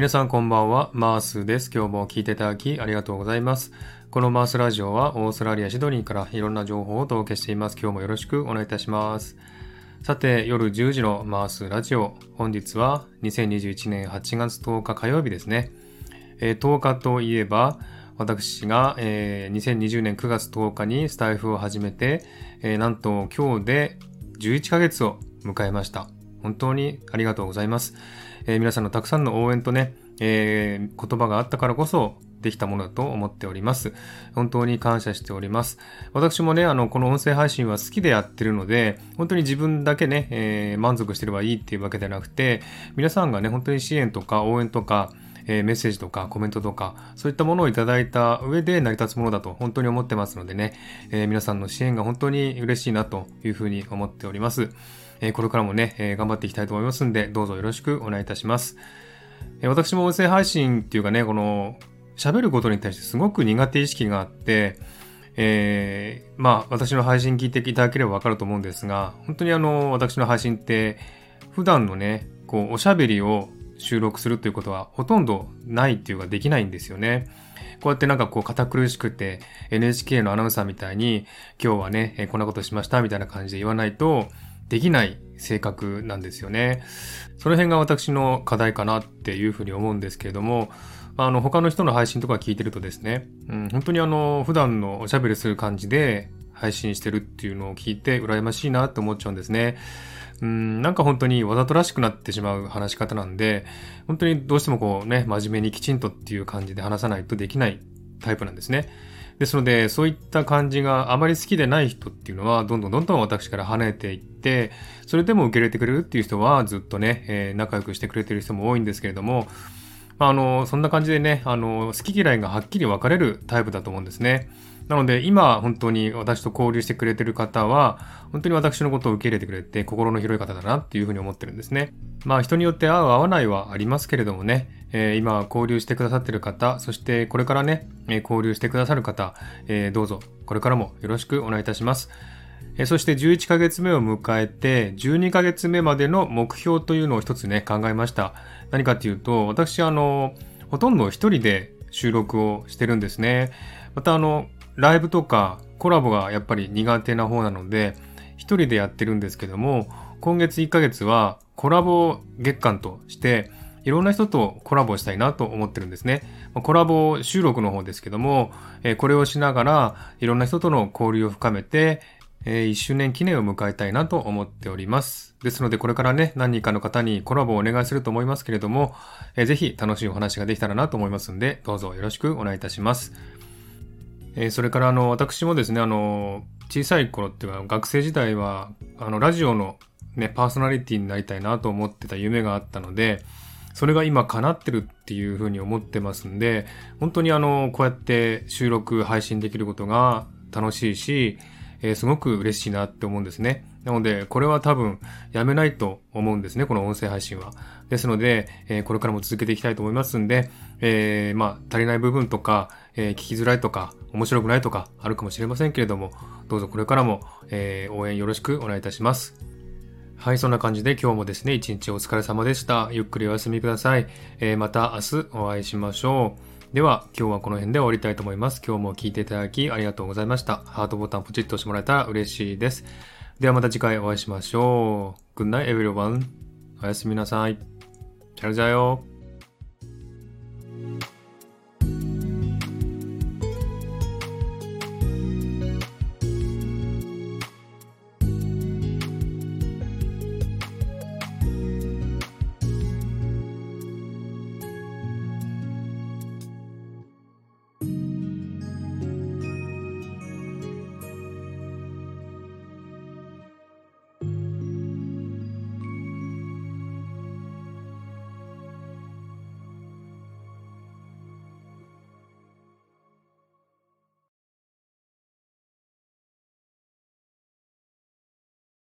皆さんこんばんは、マースです。今日も聞いていただきありがとうございます。このマースラジオはオーストラリア・シドニーからいろんな情報をお届けしています。今日もよろしくお願いいたします。さて、夜10時のマースラジオ。本日は2021年8月10日火曜日ですね。えー、10日といえば、私が、えー、2020年9月10日にスタイフを始めて、えー、なんと今日で11ヶ月を迎えました。本当にありがとうございます。えー、皆さんのたくさんの応援とね、えー、言葉があったからこそできたものだと思っております。本当に感謝しております。私もね、あの、この音声配信は好きでやってるので、本当に自分だけね、えー、満足してればいいっていうわけではなくて、皆さんがね、本当に支援とか応援とか、えー、メッセージとかコメントとか、そういったものをいただいた上で成り立つものだと本当に思ってますのでね、えー、皆さんの支援が本当に嬉しいなというふうに思っております。えこれからもね、え頑張っていきたいと思いますんで、どうぞよろしくお願いいたします。え私も音声配信っていうかね、この、喋ることに対してすごく苦手意識があって、えー、まあ、私の配信聞いていただければわかると思うんですが、本当にあの、私の配信って、普段のね、こう、おしゃべりを収録するということはほとんどないっていうかできないんですよね。こうやってなんかこう堅苦しくて NHK のアナウンサーみたいに今日はね、こんなことしましたみたいな感じで言わないとできない性格なんですよね。その辺が私の課題かなっていうふうに思うんですけれども、あの、他の人の配信とか聞いてるとですね、うん、本当にあの、普段のおしゃべりする感じで配信してるっていうのを聞いて羨ましいなって思っちゃうんですね。うん、なんか本当にわざとらしくなってしまう話し方なんで、本当にどうしてもこうね、真面目にきちんとっていう感じで話さないとできないタイプなんですね。ですので、そういった感じがあまり好きでない人っていうのは、どんどんどんどん私から離れていって、それでも受け入れてくれるっていう人は、ずっとね、えー、仲良くしてくれてる人も多いんですけれども、あの、そんな感じでね、あの、好き嫌いがはっきり分かれるタイプだと思うんですね。なので、今、本当に私と交流してくれてる方は、本当に私のことを受け入れてくれて、心の広い方だなっていうふうに思ってるんですね。まあ、人によって合う合わないはありますけれどもね、えー、今交流してくださってる方、そしてこれからね、え、交流してくださる方、えー、どうぞこれからもよろしくお願いいたします。そして11ヶ月目を迎えて、12ヶ月目までの目標というのを一つね、考えました。何かっていうと、私あの、ほとんど一人で収録をしてるんですね。またあの、ライブとかコラボがやっぱり苦手な方なので、一人でやってるんですけども、今月1ヶ月はコラボ月間として、いろんな人とコラボしたいなと思ってるんですね。コラボ収録の方ですけども、これをしながらいろんな人との交流を深めて、1周年記念を迎えたいなと思っております。ですのでこれからね、何人かの方にコラボをお願いすると思いますけれども、ぜひ楽しいお話ができたらなと思いますんで、どうぞよろしくお願いいたします。それからあの、私もですね、あの、小さい頃っていうか学生時代は、あの、ラジオのね、パーソナリティになりたいなと思ってた夢があったので、それが今叶ってるっていうふうに思ってますんで、本当にあの、こうやって収録、配信できることが楽しいし、えー、すごく嬉しいなって思うんですね。なので、これは多分やめないと思うんですね、この音声配信は。ですので、えー、これからも続けていきたいと思いますんで、えー、まあ、足りない部分とか、えー、聞きづらいとか、面白くないとか、あるかもしれませんけれども、どうぞこれからも、え、応援よろしくお願いいたします。はい、そんな感じで今日もですね、一日お疲れ様でした。ゆっくりお休みください。え、また明日お会いしましょう。では、今日はこの辺で終わりたいと思います。今日も聞いていただきありがとうございました。ハートボタンポチッと押してもらえたら嬉しいです。ではまた次回お会いしましょう。Good night everyone. おやすみなさい。チャルジャよ。